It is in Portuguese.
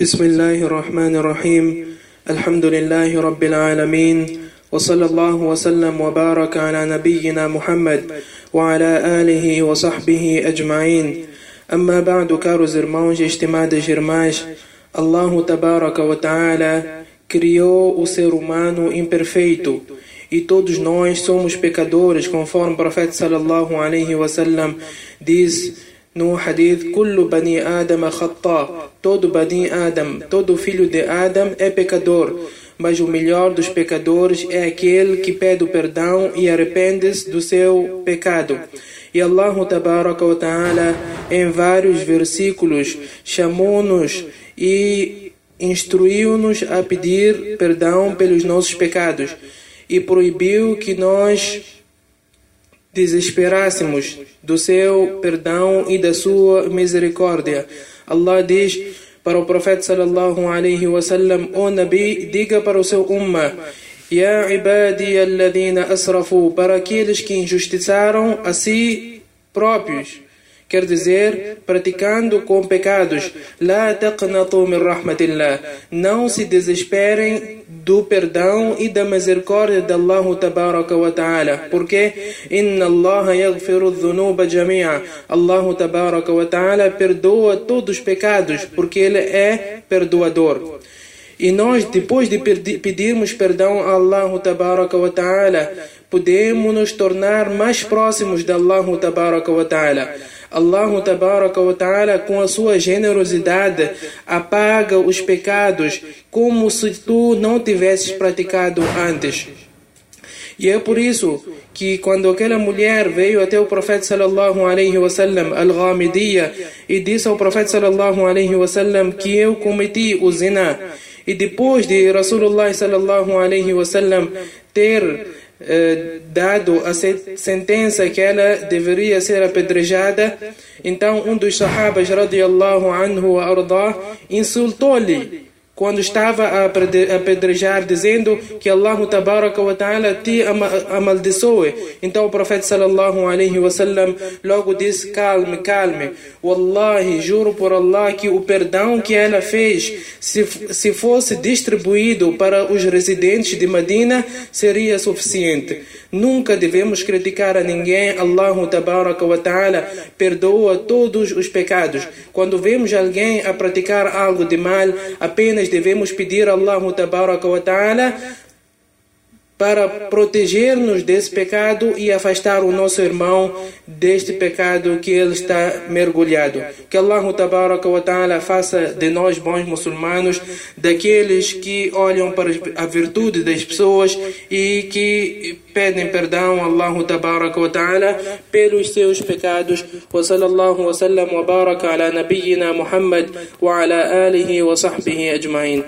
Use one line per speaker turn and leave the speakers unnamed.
بسم الله الرحمن الرحيم. الحمد لله رب العالمين. وصلى الله وسلم وبارك على نبينا محمد وعلى آله وصحبه أجمعين. أما بعد كارو زرمانج اجتماع جرماش الله تبارك وتعالى كريو o ser humano imperfeito. E todos nós somos pecadores conforme o profeta sallallahu alaihi wasallam diz no hadith Kullu bani Adam khata todo bani Adam todo filho de Adam é pecador mas o melhor dos pecadores é aquele que pede o perdão e arrepende-se do seu pecado. E Allah ta'ala em vários versículos chamou-nos e instruiu-nos a pedir perdão pelos nossos pecados e proibiu que nós desesperássemos do seu perdão e da sua misericórdia. Allah diz para o profeta sallallahu alaihi wasallam: "O Nabi, diga para o seu umma: Ya ibadi alladhina asrafu para aqueles que injustiçaram a si próprios." Quer dizer, praticando com pecados. Não se desesperem do perdão e da misericórdia de Allah tabaraka wa ta'ala. Porque inna Allah yaghfiru dhunuba jami'a. Allah tabaraka wa ta'ala perdoa todos os pecados, porque ele é perdoador. E nós, depois de pedirmos perdão a Allah tabaraka wa ta'ala, podemos nos tornar mais próximos de Allah tabaraka wa ta'ala. Allah tabaraka wa ta'ala com a sua generosidade apaga os pecados como se tu não tivesses praticado antes. E é por isso que quando aquela mulher veio até o profeta sallallahu alaihi wasallam al-Ghamidiyya e disse ao profeta sallallahu alaihi wasallam que eu cometi o zina e depois de Rasulullah sallallahu alaihi wasallam ter eh, dado a sentença que ela deveria ser apedrejada, então um dos sahabas radiallahu anhu arda insultou-lhe quando estava a apedrejar, dizendo que Allah ta'ala te amaldiçoe. Então o profeta sallallahu alaihi wasallam logo disse: calme, calme. Wallahi, juro por Allah que o perdão que ela fez, se, se fosse distribuído para os residentes de Medina, seria suficiente. Nunca devemos criticar a ninguém. Allah ta'ala perdoa todos os pecados. Quando vemos alguém a praticar algo de mal, apenas devemos pedir a Allah tabaraka wa ta'ala para proteger-nos desse pecado e afastar o nosso irmão deste pecado que ele está mergulhado. Que Allah tabaraka wa ta'ala faça de nós bons muçulmanos, daqueles que olham para a virtude das pessoas e que pedem perdão a Allah tabaraka wa ta'ala pelos seus pecados. Wa sallallahu wa sallam wa baraka ala nabiyyina Muhammad wa ala alihi wa sahbihi ajma'in.